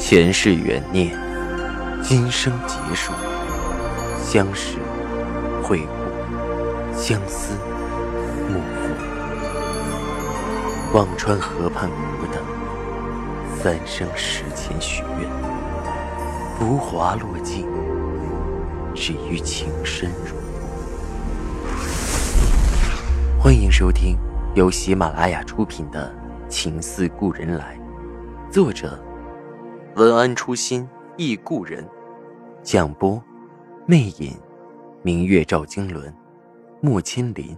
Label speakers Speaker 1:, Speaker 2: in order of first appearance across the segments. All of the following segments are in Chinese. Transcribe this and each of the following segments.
Speaker 1: 前世缘孽，今生劫数，相识、会故，相思、幕赋。忘川河畔苦等，三生石前许愿，浮华落尽，只余情深入。欢迎收听由喜马拉雅出品的《情似故人来》，作者。文安初心忆故人，蒋波，魅影，明月照经纶，木千林。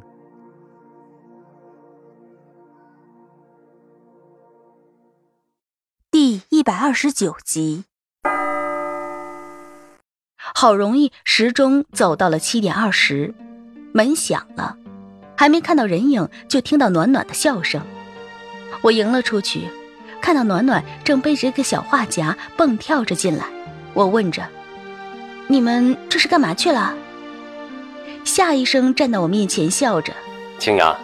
Speaker 2: 第一百二十九集，好容易时钟走到了七点二十，门响了，还没看到人影，就听到暖暖的笑声，我迎了出去。看到暖暖正背着一个小画夹蹦跳着进来，我问着：“你们这是干嘛去了？”夏医生站到我面前笑着：“
Speaker 3: 青阳，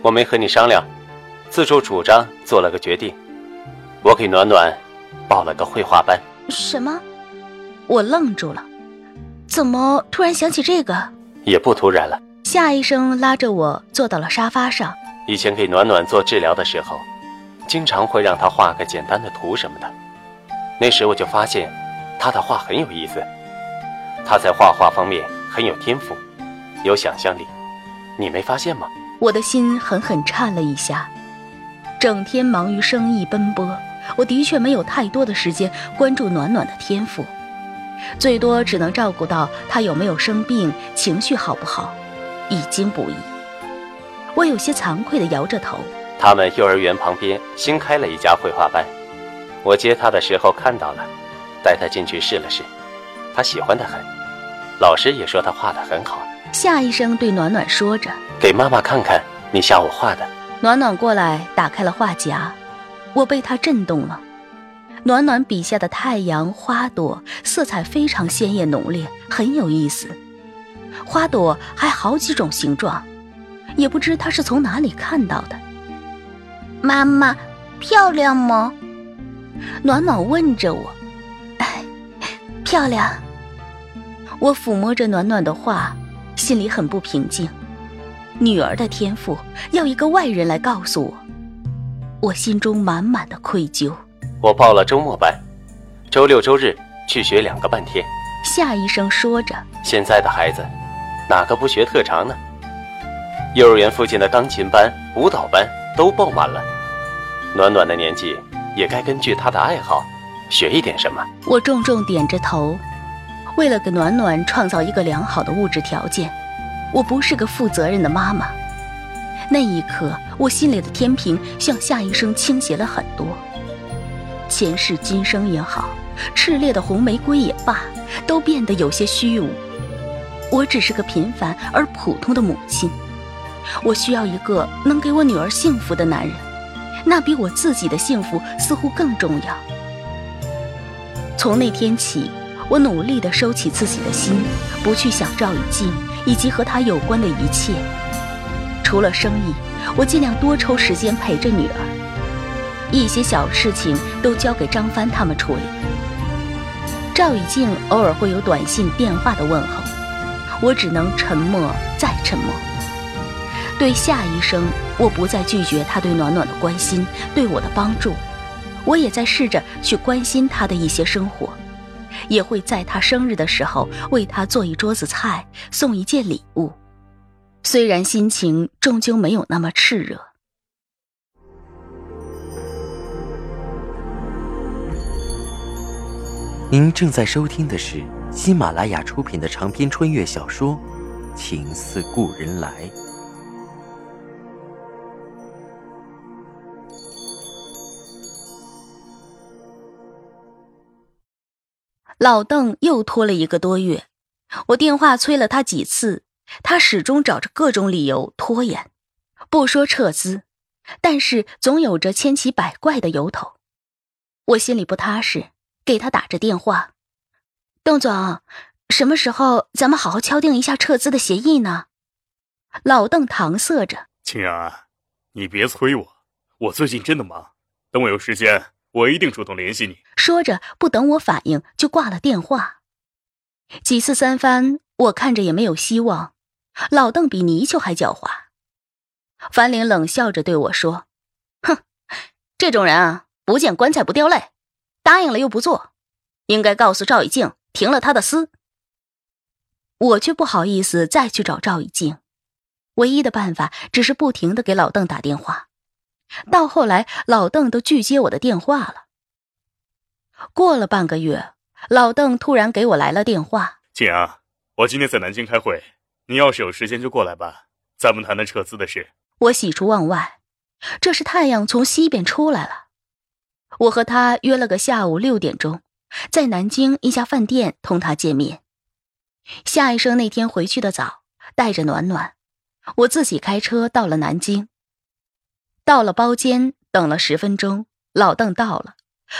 Speaker 3: 我没和你商量，自作主张做了个决定，我给暖暖报了个绘画班。”
Speaker 2: 什么？我愣住了，怎么突然想起这个？
Speaker 3: 也不突然了。
Speaker 2: 夏医生拉着我坐到了沙发上。
Speaker 3: 以前给暖暖做治疗的时候。经常会让他画个简单的图什么的，那时我就发现，他的画很有意思。他在画画方面很有天赋，有想象力，你没发现吗？
Speaker 2: 我的心狠狠颤了一下。整天忙于生意奔波，我的确没有太多的时间关注暖暖的天赋，最多只能照顾到他有没有生病，情绪好不好，已经不易。我有些惭愧地摇着头。
Speaker 3: 他们幼儿园旁边新开了一家绘画班，我接他的时候看到了，带他进去试了试，他喜欢的很，老师也说他画的很好。
Speaker 2: 夏医生对暖暖说着：“
Speaker 3: 给妈妈看看你下午画的。”
Speaker 2: 暖暖过来打开了画夹，我被他震动了。暖暖笔下的太阳、花朵，色彩非常鲜艳浓烈，很有意思。花朵还好几种形状，也不知他是从哪里看到的。
Speaker 4: 妈妈，漂亮吗？
Speaker 2: 暖暖问着我。
Speaker 4: 漂亮。
Speaker 2: 我抚摸着暖暖的画，心里很不平静。女儿的天赋要一个外人来告诉我，我心中满满的愧疚。
Speaker 3: 我报了周末班，周六周日去学两个半天。
Speaker 2: 夏医生说着。
Speaker 3: 现在的孩子，哪个不学特长呢？幼儿园附近的钢琴班、舞蹈班。都爆满了，暖暖的年纪也该根据她的爱好学一点什么。
Speaker 2: 我重重点着头，为了给暖暖创造一个良好的物质条件，我不是个负责任的妈妈。那一刻，我心里的天平向下一生倾斜了很多。前世今生也好，炽烈的红玫瑰也罢，都变得有些虚无。我只是个平凡而普通的母亲。我需要一个能给我女儿幸福的男人，那比我自己的幸福似乎更重要。从那天起，我努力地收起自己的心，不去想赵以静以及和他有关的一切。除了生意，我尽量多抽时间陪着女儿，一些小事情都交给张帆他们处理。赵以静偶尔会有短信、电话的问候，我只能沉默再沉默。对夏医生，我不再拒绝他对暖暖的关心，对我的帮助，我也在试着去关心他的一些生活，也会在他生日的时候为他做一桌子菜，送一件礼物。虽然心情终究没有那么炽热。
Speaker 1: 您正在收听的是喜马拉雅出品的长篇穿越小说《情似故人来》。
Speaker 2: 老邓又拖了一个多月，我电话催了他几次，他始终找着各种理由拖延。不说撤资，但是总有着千奇百怪的由头。我心里不踏实，给他打着电话：“邓总，什么时候咱们好好敲定一下撤资的协议呢？”老邓搪塞着：“
Speaker 5: 青儿，你别催我，我最近真的忙，等我有时间，我一定主动联系你。
Speaker 2: 说着，不等我反应，就挂了电话。几次三番，我看着也没有希望。老邓比泥鳅还狡猾。樊玲冷笑着对我说：“哼，这种人啊，不见棺材不掉泪，答应了又不做，应该告诉赵以静停了他的私。”我却不好意思再去找赵以静，唯一的办法只是不停的给老邓打电话。到后来，老邓都拒接我的电话了。过了半个月，老邓突然给我来了电话：“
Speaker 5: 静阳，我今天在南京开会，你要是有时间就过来吧，咱们谈谈撤资的事。”
Speaker 2: 我喜出望外，这是太阳从西边出来了。我和他约了个下午六点钟，在南京一家饭店同他见面。夏医生那天回去的早，带着暖暖，我自己开车到了南京。到了包间，等了十分钟，老邓到了，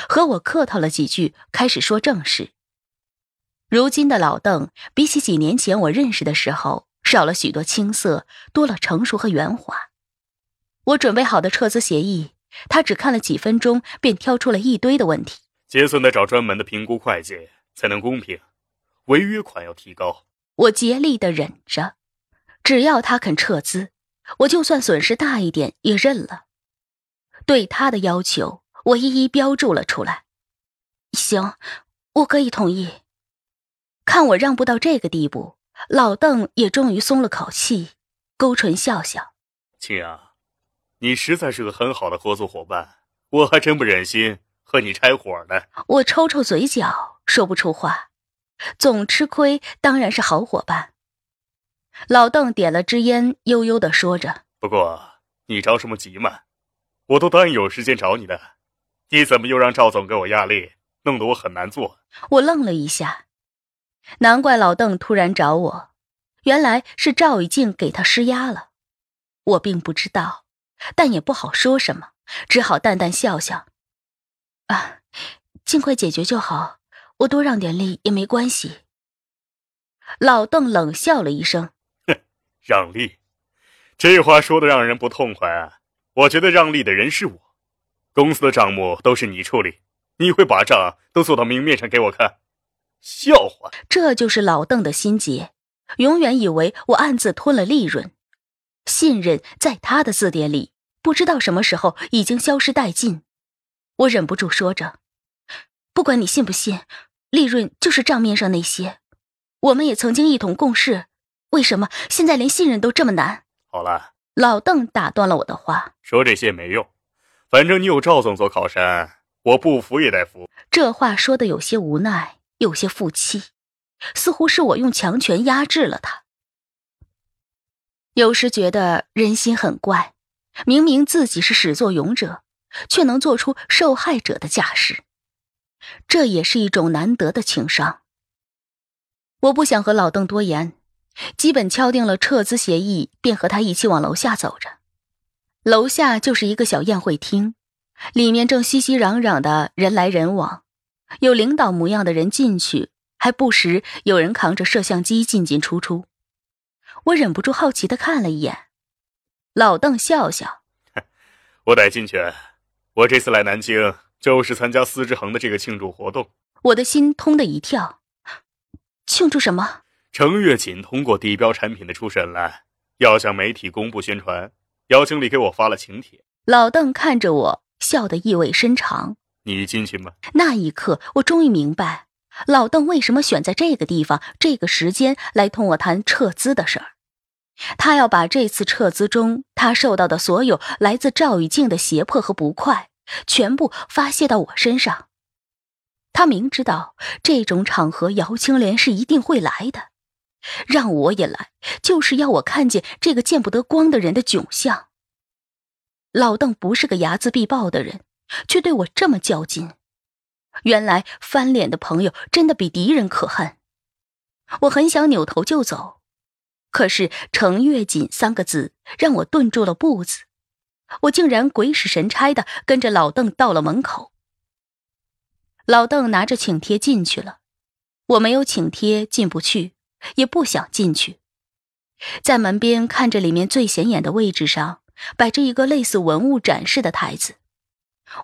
Speaker 2: 和我客套了几句，开始说正事。如今的老邓，比起几年前我认识的时候，少了许多青涩，多了成熟和圆滑。我准备好的撤资协议，他只看了几分钟，便挑出了一堆的问题。
Speaker 5: 结算得找专门的评估会计，才能公平。违约款要提高。
Speaker 2: 我竭力的忍着，只要他肯撤资。我就算损失大一点也认了。对他的要求，我一一标注了出来。行，我可以同意。看我让步到这个地步，老邓也终于松了口气，勾唇笑笑：“
Speaker 5: 青阳，你实在是个很好的合作伙伴，我还真不忍心和你拆伙呢。”
Speaker 2: 我抽抽嘴角，说不出话。总吃亏当然是好伙伴。老邓点了支烟，悠悠的说着：“
Speaker 5: 不过你着什么急嘛？我都答应有时间找你的，你怎么又让赵总给我压力，弄得我很难做？”
Speaker 2: 我愣了一下，难怪老邓突然找我，原来是赵以静给他施压了。我并不知道，但也不好说什么，只好淡淡笑笑：“啊，尽快解决就好，我多让点力也没关系。”老邓冷笑了一声。
Speaker 5: 让利，这话说的让人不痛快啊！我觉得让利的人是我，公司的账目都是你处理，你会把账都做到明面上给我看？笑话！
Speaker 2: 这就是老邓的心结，永远以为我暗自吞了利润，信任在他的字典里，不知道什么时候已经消失殆尽。我忍不住说着：“不管你信不信，利润就是账面上那些，我们也曾经一同共事。”为什么现在连信任都这么难？
Speaker 5: 好了，
Speaker 2: 老邓打断了我的话，
Speaker 5: 说这些没用，反正你有赵总做靠山，我不服也得服。
Speaker 2: 这话说的有些无奈，有些负气，似乎是我用强权压制了他。有时觉得人心很怪，明明自己是始作俑者，却能做出受害者的架势，这也是一种难得的情商。我不想和老邓多言。基本敲定了撤资协议，便和他一起往楼下走着。楼下就是一个小宴会厅，里面正熙熙攘攘的人来人往，有领导模样的人进去，还不时有人扛着摄像机进进出出。我忍不住好奇的看了一眼，老邓笑笑：“
Speaker 5: 我得进去。我这次来南京就是参加司之恒的这个庆祝活动。”
Speaker 2: 我的心通的一跳，庆祝什么？
Speaker 5: 程月锦通过地标产品的初审了，要向媒体公布宣传。姚经理给我发了请帖。
Speaker 2: 老邓看着我，笑得意味深长。
Speaker 5: 你进去吧？
Speaker 2: 那一刻，我终于明白，老邓为什么选在这个地方、这个时间来同我谈撤资的事儿。他要把这次撤资中他受到的所有来自赵雨静的胁迫和不快，全部发泄到我身上。他明知道这种场合，姚青莲是一定会来的。让我也来，就是要我看见这个见不得光的人的窘相。老邓不是个睚眦必报的人，却对我这么较劲。原来翻脸的朋友真的比敌人可恨。我很想扭头就走，可是“程月锦”三个字让我顿住了步子。我竟然鬼使神差的跟着老邓到了门口。老邓拿着请帖进去了，我没有请帖进不去。也不想进去，在门边看着里面最显眼的位置上摆着一个类似文物展示的台子，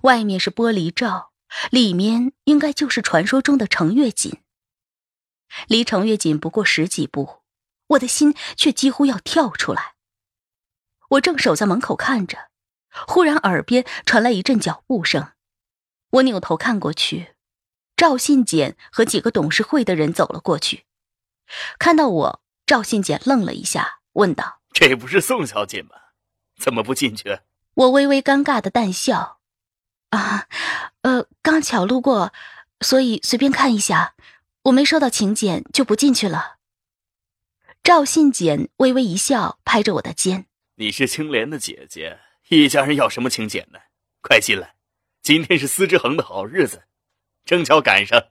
Speaker 2: 外面是玻璃罩，里面应该就是传说中的程月锦。离程月锦不过十几步，我的心却几乎要跳出来。我正守在门口看着，忽然耳边传来一阵脚步声，我扭头看过去，赵信简和几个董事会的人走了过去。看到我，赵信简愣了一下，问道：“
Speaker 5: 这不是宋小姐吗？怎么不进去？”
Speaker 2: 我微微尴尬的淡笑：“啊，呃，刚巧路过，所以随便看一下。我没收到请柬，就不进去了。”赵信简微微一笑，拍着我的肩：“
Speaker 5: 你是青莲的姐姐，一家人要什么请柬呢？快进来，今天是司之恒的好日子，正巧赶上，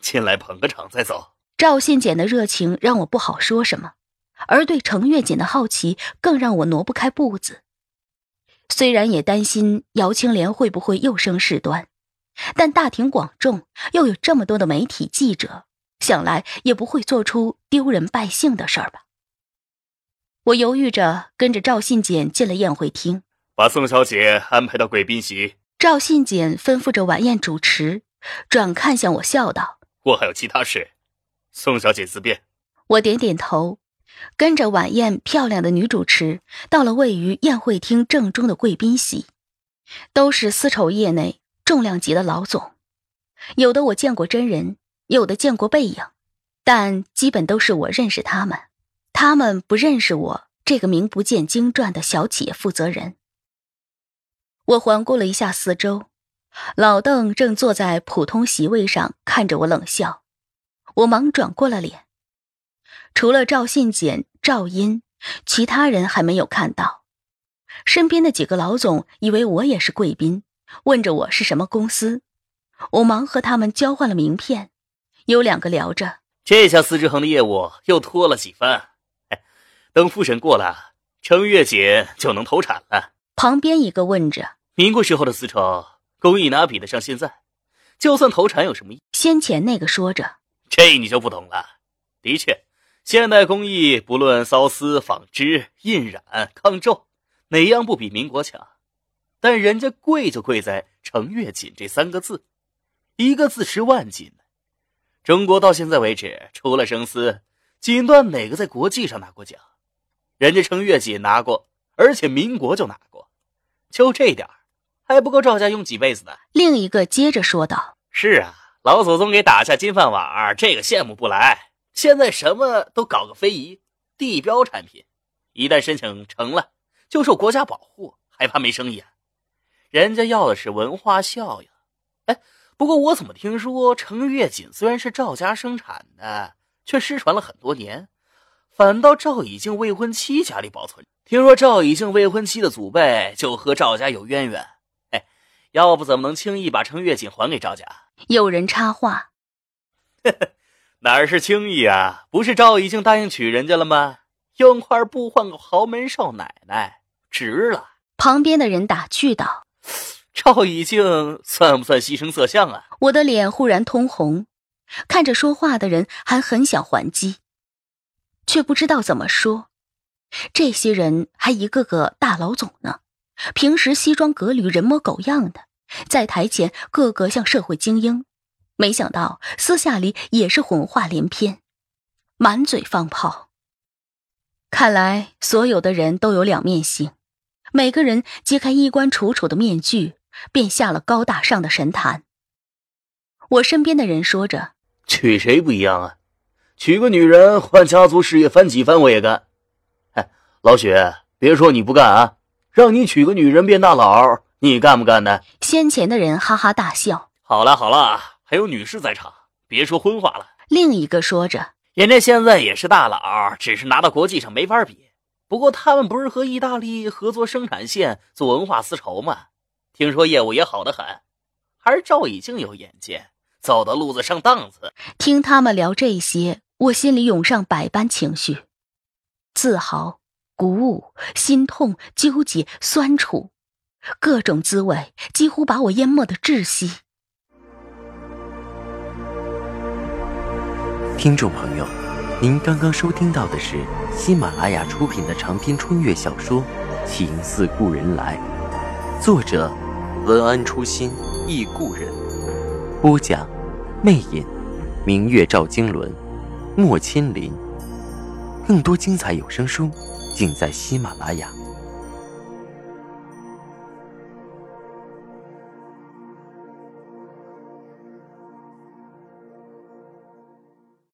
Speaker 5: 进来捧个场再走。”
Speaker 2: 赵信简的热情让我不好说什么，而对程月锦的好奇更让我挪不开步子。虽然也担心姚青莲会不会又生事端，但大庭广众，又有这么多的媒体记者，想来也不会做出丢人败兴的事儿吧。我犹豫着，跟着赵信简进了宴会厅，
Speaker 5: 把宋小姐安排到贵宾席。
Speaker 2: 赵信简吩咐着晚宴主持，转看向我，笑道：“
Speaker 5: 我还有其他事。”宋小姐自便。
Speaker 2: 我点点头，跟着晚宴漂亮的女主持到了位于宴会厅正中的贵宾席，都是丝绸业内重量级的老总，有的我见过真人，有的见过背影，但基本都是我认识他们，他们不认识我这个名不见经传的小企业负责人。我环顾了一下四周，老邓正坐在普通席位上看着我冷笑。我忙转过了脸，除了赵信简、赵英，其他人还没有看到。身边的几个老总以为我也是贵宾，问着我是什么公司。我忙和他们交换了名片，有两个聊着，
Speaker 5: 这下司之恒的业务又多了几番。等复审过了，程月姐就能投产了。
Speaker 2: 旁边一个问着：
Speaker 5: 民国时候的丝绸工艺哪比得上现在？就算投产有什么意？
Speaker 2: 先前那个说着。
Speaker 5: 这你就不懂了。的确，现代工艺不论缫丝、纺织、印染、抗皱，哪样不比民国强？但人家贵就贵在“程月锦”这三个字，一个字值万金。中国到现在为止，除了生丝，锦缎哪个在国际上拿过奖？人家程月锦拿过，而且民国就拿过，就这点还不够赵家用几辈子呢。
Speaker 2: 另一个接着说道：“
Speaker 5: 是啊。”老祖宗给打下金饭碗，这个羡慕不来。现在什么都搞个非遗、地标产品，一旦申请成了，就受国家保护，还怕没生意啊？人家要的是文化效应。哎，不过我怎么听说程月锦虽然是赵家生产的，却失传了很多年，反倒赵以静未婚妻家里保存。听说赵以静未婚妻的祖辈就和赵家有渊源。哎，要不怎么能轻易把程月锦还给赵家？
Speaker 2: 有人插话：“
Speaker 5: 哪是轻易啊？不是赵已经答应娶人家了吗？用块布换个豪门少奶奶，值了。”
Speaker 2: 旁边的人打趣道：“
Speaker 5: 赵已经算不算牺牲色相啊？”
Speaker 2: 我的脸忽然通红，看着说话的人，还很想还击，却不知道怎么说。这些人还一个个大老总呢，平时西装革履，人模狗样的。在台前，个个像社会精英，没想到私下里也是混话连篇，满嘴放炮。看来所有的人都有两面性，每个人揭开衣冠楚楚的面具，便下了高大上的神坛。我身边的人说着：“
Speaker 5: 娶谁不一样啊？娶个女人换家族事业翻几番我也干。”哎，老许，别说你不干啊，让你娶个女人变大佬。你干不干呢？
Speaker 2: 先前的人哈哈大笑。
Speaker 5: 好了好了，还有女士在场，别说荤话了。
Speaker 2: 另一个说着，
Speaker 5: 人家现在也是大佬，只是拿到国际上没法比。不过他们不是和意大利合作生产线做文化丝绸吗？听说业务也好得很。还是赵已经有眼界，走的路子上档次。
Speaker 2: 听他们聊这些，我心里涌上百般情绪：自豪、鼓舞、心痛、纠结、酸楚。各种滋味几乎把我淹没的窒息。
Speaker 1: 听众朋友，您刚刚收听到的是喜马拉雅出品的长篇穿越小说《情似故人来》，作者文安初心忆故人，播讲魅影，明月照经纶，莫千林。更多精彩有声书，尽在喜马拉雅。